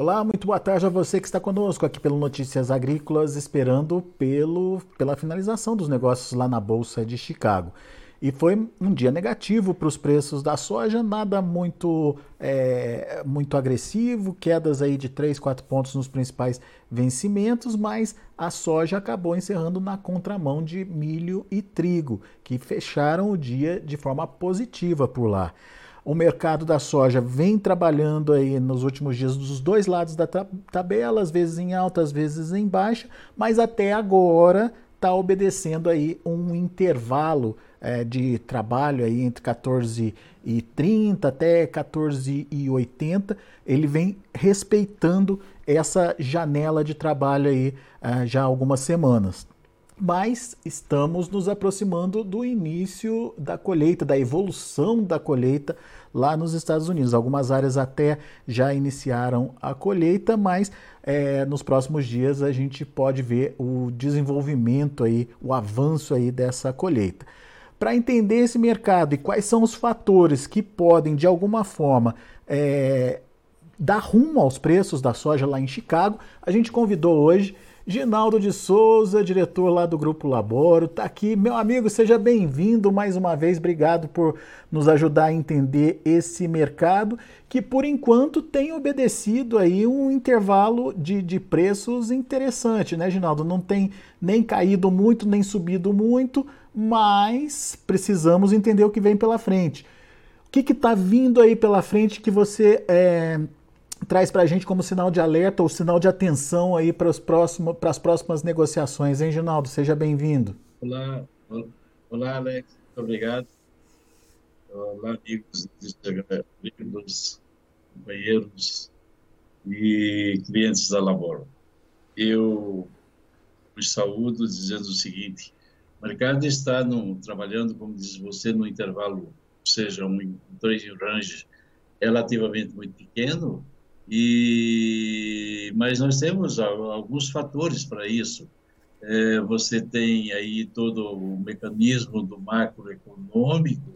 Olá, muito boa tarde a você que está conosco aqui pelo Notícias Agrícolas, esperando pelo, pela finalização dos negócios lá na Bolsa de Chicago. E foi um dia negativo para os preços da soja, nada muito, é, muito agressivo, quedas aí de 3, 4 pontos nos principais vencimentos, mas a soja acabou encerrando na contramão de milho e trigo, que fecharam o dia de forma positiva por lá. O mercado da soja vem trabalhando aí nos últimos dias dos dois lados da tabela, às vezes em alta, às vezes em baixa, mas até agora está obedecendo aí um intervalo é, de trabalho aí entre 14 e 30 até 14 e 80. Ele vem respeitando essa janela de trabalho aí é, já há algumas semanas mas estamos nos aproximando do início da colheita, da evolução da colheita lá nos Estados Unidos. Algumas áreas até já iniciaram a colheita, mas é, nos próximos dias a gente pode ver o desenvolvimento aí, o avanço aí dessa colheita. Para entender esse mercado e quais são os fatores que podem, de alguma forma, é, dar rumo aos preços da soja lá em Chicago, a gente convidou hoje Ginaldo de Souza, diretor lá do Grupo Laboro, está aqui. Meu amigo, seja bem-vindo mais uma vez. Obrigado por nos ajudar a entender esse mercado que, por enquanto, tem obedecido aí um intervalo de, de preços interessante, né, Ginaldo? Não tem nem caído muito, nem subido muito, mas precisamos entender o que vem pela frente. O que está vindo aí pela frente que você é, traz para a gente como sinal de alerta ou sinal de atenção aí para, para as próximas negociações, hein, Ginaldo? Seja bem-vindo. Olá, olá, Alex, muito obrigado. Olá, amigos dos companheiros e clientes da Laboro. Eu os saúdo dizendo o seguinte: o mercado está no, trabalhando, como diz você, no intervalo, ou seja, um trade range relativamente muito pequeno, e, mas nós temos alguns fatores para isso. É, você tem aí todo o mecanismo do macroeconômico,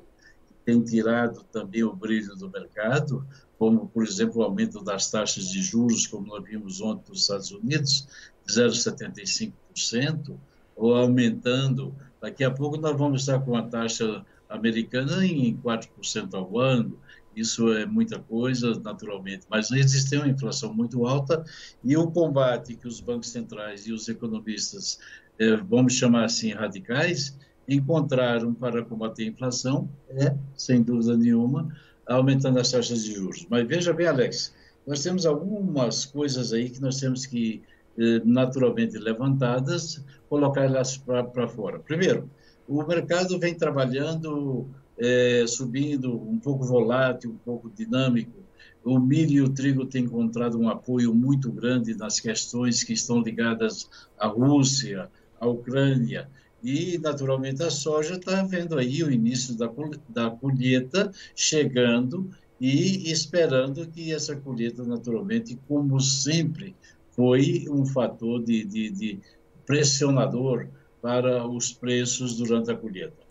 que tem tirado também o brilho do mercado, como, por exemplo, o aumento das taxas de juros, como nós vimos ontem nos Estados Unidos, de 0,75%, ou aumentando. Daqui a pouco nós vamos estar com a taxa americana em 4% ao ano, isso é muita coisa, naturalmente, mas existe uma inflação muito alta e o combate que os bancos centrais e os economistas, eh, vamos chamar assim, radicais, encontraram para combater a inflação é, sem dúvida nenhuma, aumentando as taxas de juros. Mas veja bem, Alex, nós temos algumas coisas aí que nós temos que, eh, naturalmente levantadas, colocar elas para fora. Primeiro, o mercado vem trabalhando é, subindo, um pouco volátil, um pouco dinâmico. O milho e o trigo têm encontrado um apoio muito grande nas questões que estão ligadas à Rússia, à Ucrânia. E, naturalmente, a soja está vendo aí o início da, da colheita chegando e esperando que essa colheita, naturalmente, como sempre, foi um fator de, de, de pressionador para os preços durante a colheita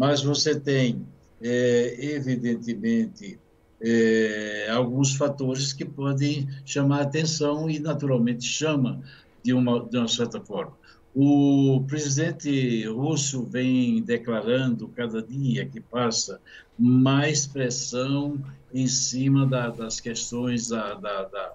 mas você tem, é, evidentemente, é, alguns fatores que podem chamar atenção e, naturalmente, chama de uma, de uma certa forma. O presidente russo vem declarando, cada dia que passa, mais pressão em cima da, das questões da, da,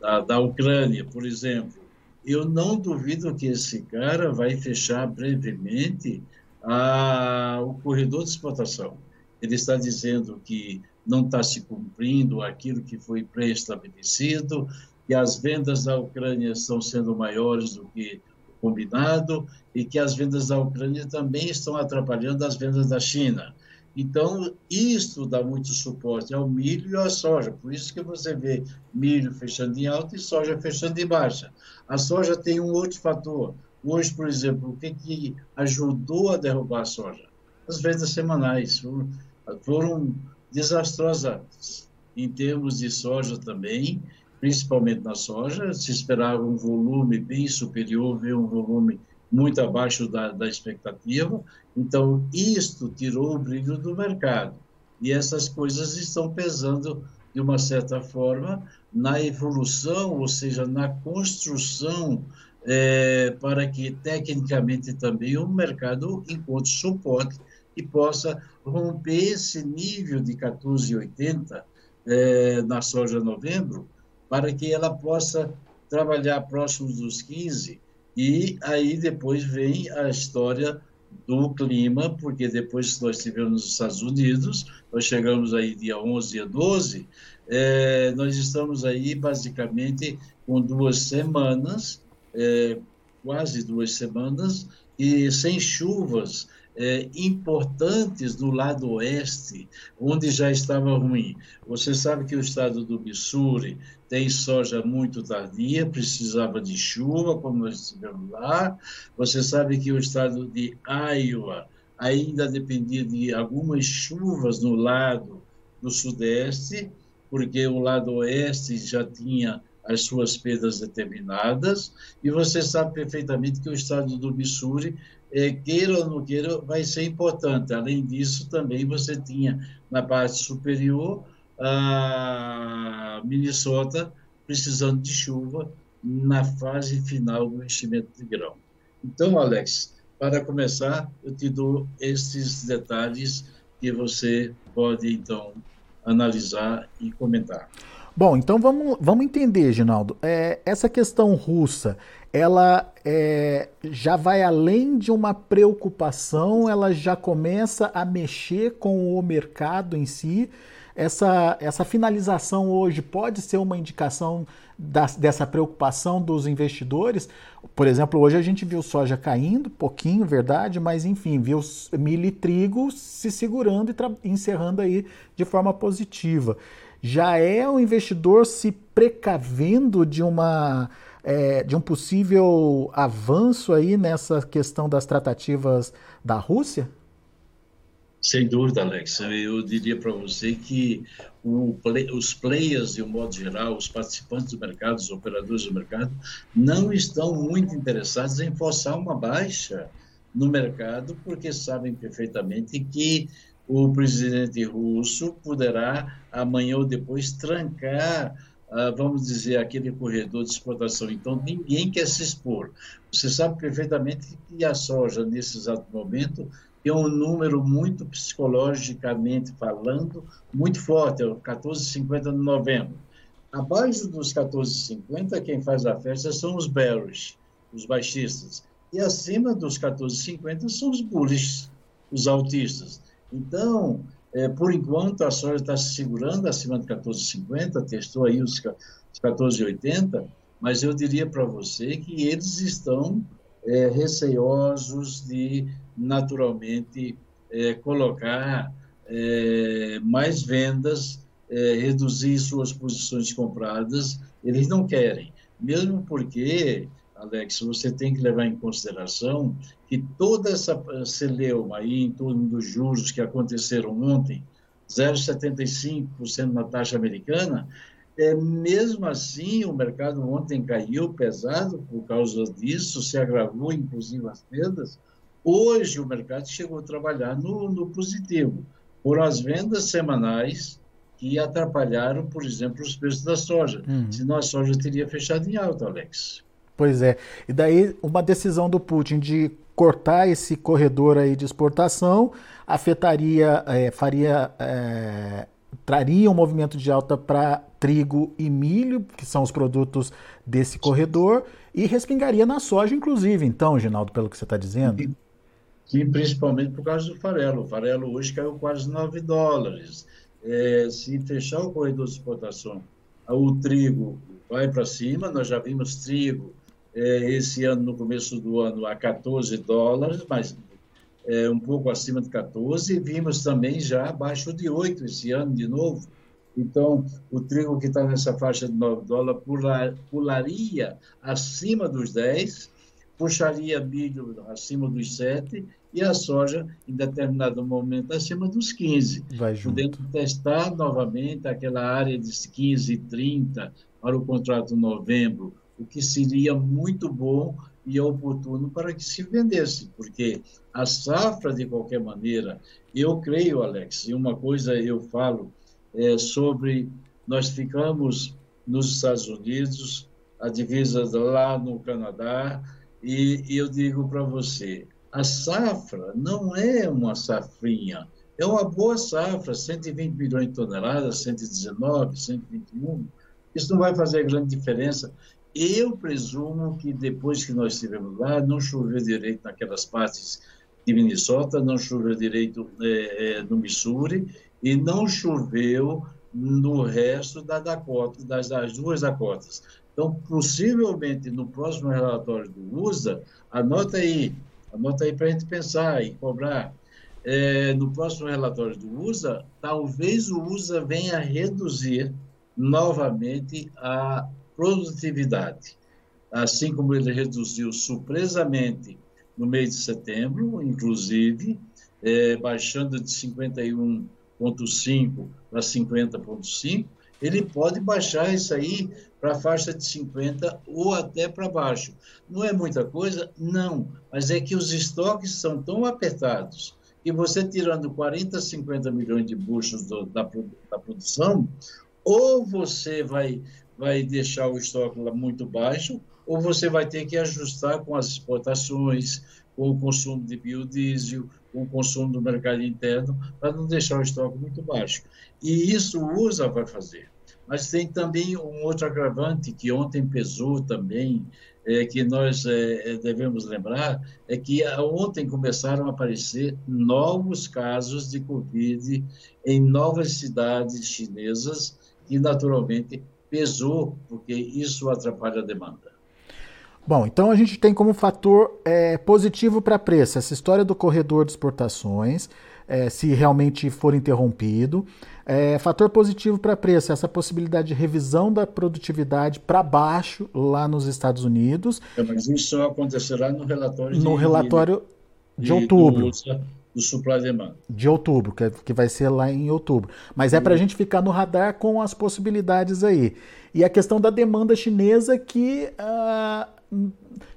da, da, Ucrânia, por exemplo. Eu não duvido que esse cara vai fechar brevemente a, o corredor de exportação. Ele está dizendo que não está se cumprindo aquilo que foi pré-estabelecido, que as vendas da Ucrânia estão sendo maiores do que combinado e que as vendas da Ucrânia também estão atrapalhando as vendas da China. Então, isso dá muito suporte ao milho e à soja. Por isso que você vê milho fechando em alta e soja fechando em baixa. A soja tem um outro fator. Hoje, por exemplo, o que, que ajudou a derrubar a soja? As vendas semanais foram, foram desastrosas em termos de soja também, principalmente na soja. Se esperava um volume bem superior, veio um volume muito abaixo da, da expectativa. Então, isto tirou o brilho do mercado. E essas coisas estão pesando, de uma certa forma, na evolução, ou seja, na construção, é, para que, tecnicamente, também o mercado encontre suporte e possa romper esse nível de 14,80 é, na soja novembro, para que ela possa trabalhar próximos dos 15 e aí depois vem a história do clima, porque depois que nós estivemos nos Estados Unidos, nós chegamos aí dia 11, dia 12, é, nós estamos aí basicamente com duas semanas, é, quase duas semanas, e sem chuvas é, importantes do lado oeste, onde já estava ruim. Você sabe que o estado do Missouri tem soja muito tardia, precisava de chuva, como nós estivemos lá. Você sabe que o estado de Iowa ainda dependia de algumas chuvas no lado do sudeste, porque o lado oeste já tinha as suas perdas determinadas, e você sabe perfeitamente que o estado do Missouri é, queira ou não queira, vai ser importante. Além disso, também você tinha na parte superior a Minnesota precisando de chuva na fase final do enchimento de grão. Então, Alex, para começar, eu te dou esses detalhes que você pode, então, analisar e comentar. Bom, então vamos, vamos entender, Ginaldo. É, essa questão russa, ela é, já vai além de uma preocupação, ela já começa a mexer com o mercado em si. Essa, essa finalização hoje pode ser uma indicação dessa preocupação dos investidores. Por exemplo, hoje a gente viu soja caindo, pouquinho, verdade, mas enfim, viu milho e trigo se segurando e encerrando aí de forma positiva. Já é o investidor se precavendo de uma é, de um possível avanço aí nessa questão das tratativas da Rússia? Sem dúvida, Alex. Eu diria para você que play, os players, de um modo geral, os participantes do mercado, os operadores do mercado, não estão muito interessados em forçar uma baixa no mercado, porque sabem perfeitamente que o presidente russo poderá, amanhã ou depois, trancar ah, vamos dizer, aquele corredor de exportação. Então, ninguém quer se expor. Você sabe perfeitamente que a soja, nesse exato momento, tem um número muito psicologicamente falando, muito forte, é o 14,50 de novembro. Abaixo dos 14,50, quem faz a festa são os bearish, os baixistas. E acima dos 14,50 são os bullish, os altistas. Então, é, por enquanto, a soja está se segurando acima de 14,50, testou aí os 14,80, mas eu diria para você que eles estão é, receosos de, naturalmente, é, colocar é, mais vendas, é, reduzir suas posições compradas. Eles não querem, mesmo porque Alex, você tem que levar em consideração que toda essa celeuma aí em torno dos juros que aconteceram ontem, 0,75% na taxa americana, é, mesmo assim, o mercado ontem caiu pesado por causa disso, se agravou, inclusive, as perdas. Hoje, o mercado chegou a trabalhar no, no positivo, por as vendas semanais que atrapalharam, por exemplo, os preços da soja. Uhum. Senão a soja teria fechado em alta, Alex. Pois é. E daí uma decisão do Putin de cortar esse corredor aí de exportação afetaria, é, faria, é, traria um movimento de alta para trigo e milho, que são os produtos desse corredor, e respingaria na soja, inclusive, então, Ginaldo, pelo que você está dizendo? Sim, principalmente por causa do farelo. O farelo hoje caiu quase 9 dólares. É, se fechar o corredor de exportação, o trigo vai para cima, nós já vimos trigo esse ano, no começo do ano, a 14 dólares, mas é, um pouco acima de 14, e vimos também já abaixo de 8 esse ano de novo. Então, o trigo que está nessa faixa de 9 dólares pular, pularia acima dos 10, puxaria milho acima dos 7 e a soja, em determinado momento, acima dos 15. Vai junto. Podendo testar novamente aquela área de 15, 30 para o contrato novembro, o que seria muito bom e oportuno para que se vendesse, porque a safra, de qualquer maneira, eu creio, Alex, e uma coisa eu falo é, sobre nós ficamos nos Estados Unidos, a divisa lá no Canadá, e, e eu digo para você, a safra não é uma safrinha, é uma boa safra, 120 milhões de toneladas, 119, 121, isso não vai fazer grande diferença. Eu presumo que depois que nós estivemos lá, não choveu direito naquelas partes de Minnesota, não choveu direito é, no Missouri e não choveu no resto da Dakota, das, das duas Dakotas. Então, possivelmente, no próximo relatório do USA, anota aí, anota aí para a gente pensar e cobrar. É, no próximo relatório do USA, talvez o USA venha reduzir novamente a produtividade. Assim como ele reduziu surpresamente no mês de setembro, inclusive, é, baixando de 51,5 para 50,5, ele pode baixar isso aí para a faixa de 50 ou até para baixo. Não é muita coisa? Não, mas é que os estoques são tão apertados que você tirando 40, 50 milhões de buchos do, da, da produção, ou você vai, vai deixar o estoque lá muito baixo, ou você vai ter que ajustar com as exportações, com o consumo de biodiesel, com o consumo do mercado interno, para não deixar o estoque muito baixo. E isso o USA vai fazer. Mas tem também um outro agravante que ontem pesou também, é, que nós é, é devemos lembrar, é que ontem começaram a aparecer novos casos de Covid em novas cidades chinesas, e naturalmente pesou, porque isso atrapalha a demanda. Bom, então a gente tem como fator é, positivo para preço essa história do corredor de exportações, é, se realmente for interrompido. É, fator positivo para preço, essa possibilidade de revisão da produtividade para baixo lá nos Estados Unidos. É, mas isso só acontecerá no relatório de, no relatório de, de outubro. Do, do supply demand. De outubro, que, é, que vai ser lá em outubro. Mas é para a gente ficar no radar com as possibilidades aí. E a questão da demanda chinesa que uh,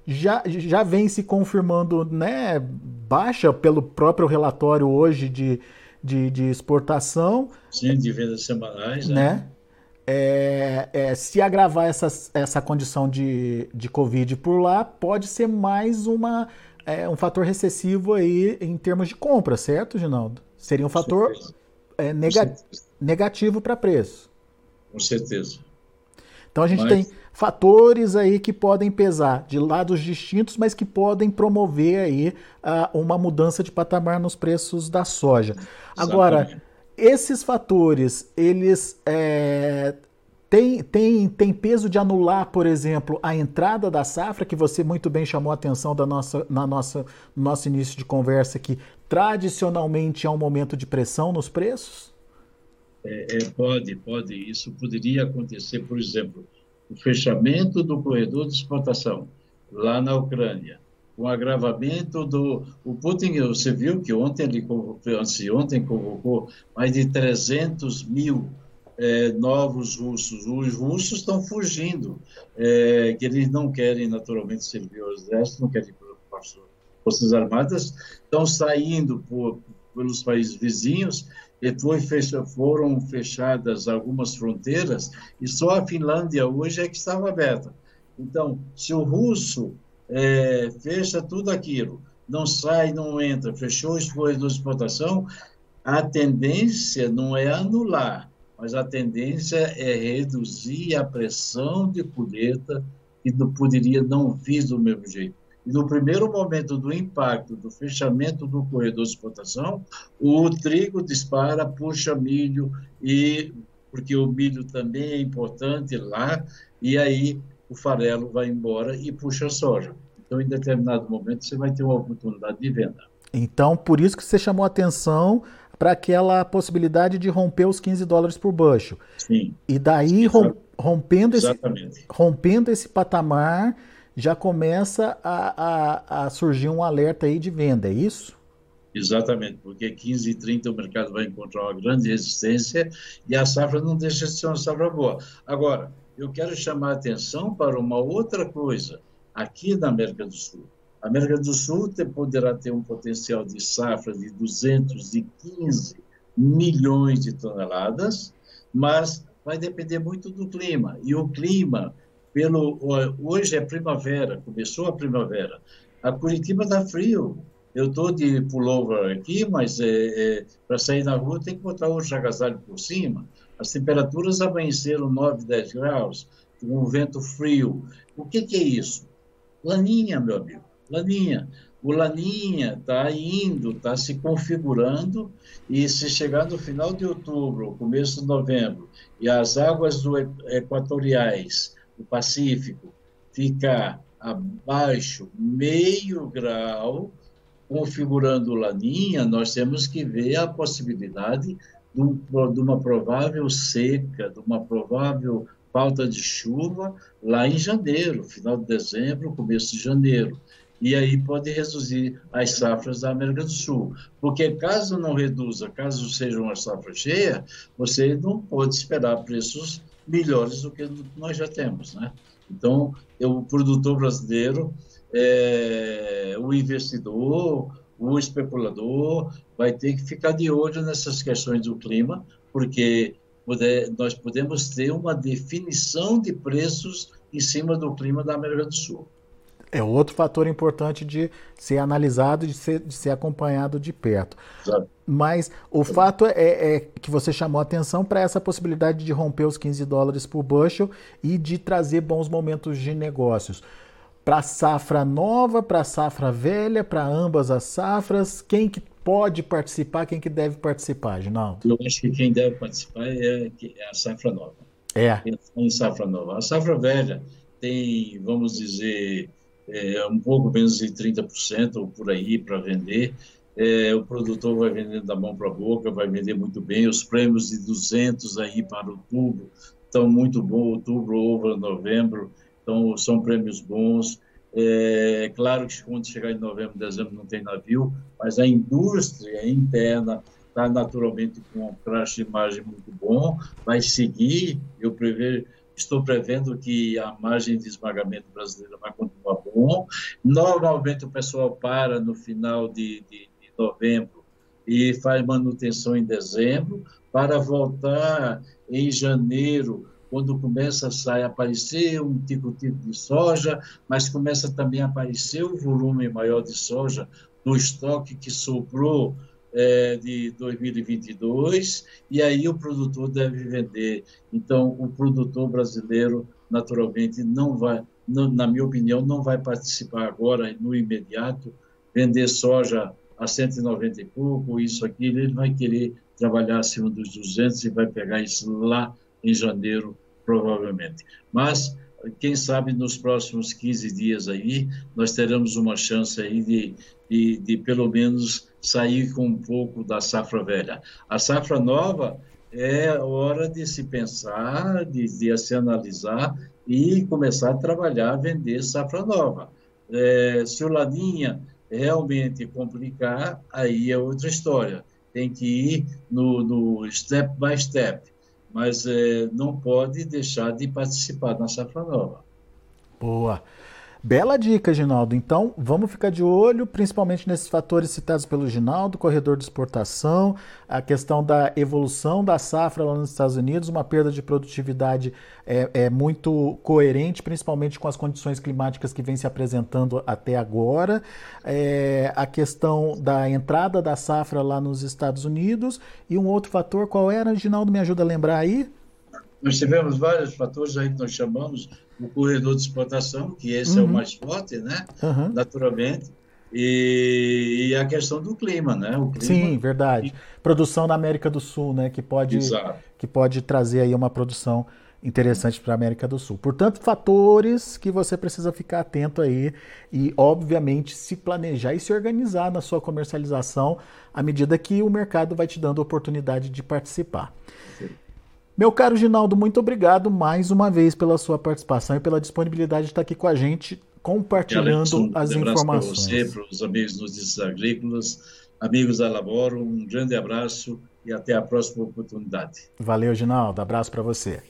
já, já vem se confirmando né, baixa pelo próprio relatório hoje de, de, de exportação. Sim, de vendas semanais. Né? né? É, é, se agravar essa, essa condição de, de Covid por lá, pode ser mais uma, é, um fator recessivo aí em termos de compra, certo, Ginaldo? Seria um fator é, nega, negativo para preço. Com certeza. Então a gente mas... tem fatores aí que podem pesar de lados distintos, mas que podem promover aí uh, uma mudança de patamar nos preços da soja. Exatamente. Agora, esses fatores, eles é, tem, tem, tem peso de anular, por exemplo, a entrada da safra, que você muito bem chamou a atenção da nossa, na nossa, no nosso início de conversa, que tradicionalmente é um momento de pressão nos preços? É, é, pode, pode. Isso poderia acontecer, por exemplo, o fechamento do corredor de exportação lá na Ucrânia, o agravamento do... O Putin, você viu que ontem ele convocou, ontem convocou mais de 300 mil é, novos russos. Os russos estão fugindo, é, que eles não querem naturalmente servir ao exército, não querem para as forças armadas, estão saindo por, pelos países vizinhos foi fecha, foram fechadas algumas fronteiras e só a Finlândia hoje é que estava aberta. Então, se o russo é, fecha tudo aquilo, não sai, não entra, fechou os corredores de exportação, a tendência não é anular, mas a tendência é reduzir a pressão de colheita que não poderia não vir do mesmo jeito. E no primeiro momento do impacto, do fechamento do corredor de exportação, o trigo dispara, puxa milho, e porque o milho também é importante lá, e aí o farelo vai embora e puxa a soja. Então, em determinado momento, você vai ter uma oportunidade de venda. Então, por isso que você chamou a atenção para aquela possibilidade de romper os 15 dólares por bushel. Sim. E daí, rompendo esse, rompendo esse patamar, já começa a, a, a, surgir um alerta aí de venda, é isso? Exatamente, porque 15 e 30 o mercado vai encontrar uma grande resistência e a safra não deixa de ser uma safra boa. Agora, eu quero chamar a atenção para uma outra coisa aqui na América do Sul. A América do Sul poderá ter um potencial de safra de 215 milhões de toneladas, mas vai depender muito do clima. E o clima, pelo hoje é primavera, começou a primavera. A Curitiba está frio. Eu estou de pullover aqui, mas é, é, para sair na rua tem que botar outro agasalho por cima. As temperaturas amanheceram 9, 10 graus, com um vento frio. O que, que é isso? Laninha, meu amigo, laninha. O Laninha está indo, está se configurando, e se chegar no final de outubro, começo de novembro, e as águas do equatoriais, do Pacífico, ficar abaixo meio grau, configurando Laninha, nós temos que ver a possibilidade de, um, uma provável seca, de uma provável falta de chuva lá em janeiro, final de dezembro, começo de janeiro. E aí pode reduzir as safras da América do Sul. Porque caso não reduza, caso seja uma safra cheia, você não pode esperar preços melhores do que nós já temos. Né? Então, o produtor brasileiro, é, o investidor, o especulador vai ter que ficar de olho nessas questões do clima, porque poder, nós podemos ter uma definição de preços em cima do clima da América do Sul. É outro fator importante de ser analisado e de ser, de ser acompanhado de perto. Exato. Mas o fato é, é, que você chamou atenção para essa possibilidade de romper os 15 dólares por bushel e de trazer bons momentos de negócios para a safra nova, para a safra velha, para ambas as safras? Quem que pode participar, quem que deve participar, Ginaldo? Eu acho que quem deve participar é, é a safra nova. É. Em safra nova. A safra velha tem, vamos dizer, é, um pouco menos de 30% ou por aí para vender. É, o produtor vai vendendo da mão para a boca, vai vender muito bem. Os prêmios de 200 aí para outubro estão muito bons, outubro, over, novembro então, são prêmios bons. É claro que quando chegar em novembro, dezembro não tem navio, mas a indústria interna está naturalmente com um crash de margem muito bom, vai seguir. Eu prever, estou prevendo que a margem de esmagamento brasileira vai continuar bom. Normalmente o pessoal para no final de, de, de novembro e faz manutenção em dezembro para voltar em janeiro quando começa a sair, aparecer um tico-tico de soja, mas começa também a aparecer o volume maior de soja do estoque que sobrou é, de 2022, e aí o produtor deve vender. Então, o produtor brasileiro, naturalmente, não vai, não, na minha opinião, não vai participar agora, no imediato, vender soja a 190 e pouco, isso aqui, ele vai querer trabalhar acima dos 200 e vai pegar isso lá em janeiro, provavelmente. Mas, quem sabe, nos próximos 15 dias aí, nós teremos uma chance aí de, de, de pelo menos, sair com um pouco da safra velha. A safra nova é hora de se pensar, de, de se analisar e começar a trabalhar, vender safra nova. É, se o Laninha realmente complicar, aí é outra história. Tem que ir no, no step by step mas é, não pode deixar de participar na safra nova. Boa. Bela dica, Ginaldo. Então, vamos ficar de olho, principalmente nesses fatores citados pelo Ginaldo, corredor de exportação, a questão da evolução da safra lá nos Estados Unidos, uma perda de produtividade é, é muito coerente, principalmente com as condições climáticas que vem se apresentando até agora, é, a questão da entrada da safra lá nos Estados Unidos e um outro fator, qual era, Ginaldo, me ajuda a lembrar aí? Nós tivemos vários fatores aí que nós chamamos o corredor de exportação, que esse uhum. é o uhum. mais forte, né? Uhum. Naturalmente. E, e, a questão do clima, né? O clima... Sim, verdade. Produção na América do Sul, né? Que pode, que pode trazer aí uma produção interessante para a América do Sul. Portanto, fatores que você precisa ficar atento aí e, obviamente, se planejar e se organizar na sua comercialização à medida que o mercado vai te dando oportunidade de participar. Sim. Meu caro Ginaldo, muito obrigado mais uma vez pela sua participação e pela disponibilidade de estar aqui com a gente, compartilhando as informações. Para você, para os amigos dos agrícolas, amigos da Laboro, um grande abraço e até a próxima oportunidade. Valeu, Ginaldo. Abraço para você.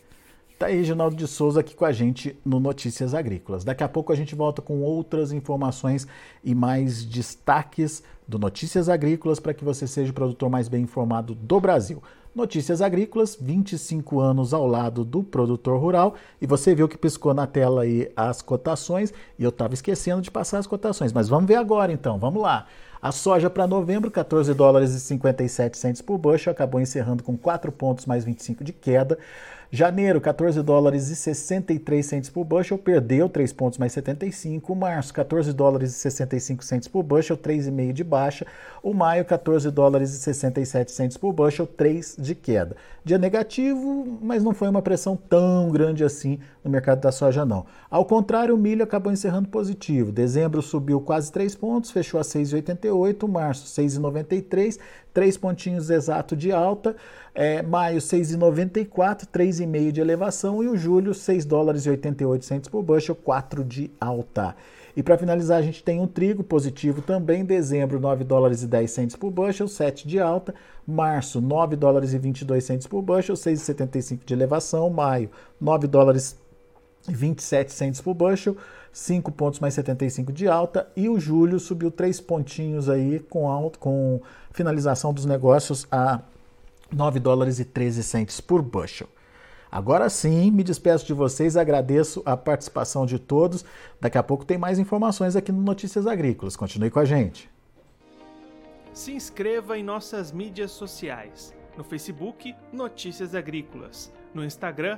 Tá aí, Ginaldo de Souza aqui com a gente no Notícias Agrícolas. Daqui a pouco a gente volta com outras informações e mais destaques do Notícias Agrícolas para que você seja o produtor mais bem informado do Brasil. Notícias Agrícolas, 25 anos ao lado do produtor rural. E você viu que piscou na tela aí as cotações e eu estava esquecendo de passar as cotações. Mas vamos ver agora então, vamos lá. A soja para novembro, 14 dólares e 57 centos por bushel, acabou encerrando com 4 pontos mais 25 de queda. Janeiro, 14 dólares e 63 centos por bushel, perdeu 3 pontos mais 75. Março, 14 dólares e 65 centos por bushel, 3,5 de baixa. O maio, 14 dólares e 67 centos por bushel, 3 de queda. Dia negativo, mas não foi uma pressão tão grande assim no mercado da soja não. Ao contrário, o milho acabou encerrando positivo. Dezembro subiu quase 3 pontos, fechou a 6,88. Março, 6,93 3 pontinhos exato de alta, é, maio 6,94, 3,5 de elevação e o julho 6 dólares e 88 por bushel, 4 de alta. E para finalizar, a gente tem um trigo positivo também, dezembro 9 dólares e 10 centes por bushel, 7 de alta, março 9 dólares e 22 centes por bushel, 6,75 de elevação, maio 9 dólares 27 centes por bushel, 5 pontos mais 75 de alta e o julho subiu 3 pontinhos aí com, alto, com finalização dos negócios a 9 dólares e 13 centes por bushel. Agora sim, me despeço de vocês, agradeço a participação de todos. Daqui a pouco tem mais informações aqui no Notícias Agrícolas. Continue com a gente. Se inscreva em nossas mídias sociais. No Facebook, Notícias Agrícolas. No Instagram,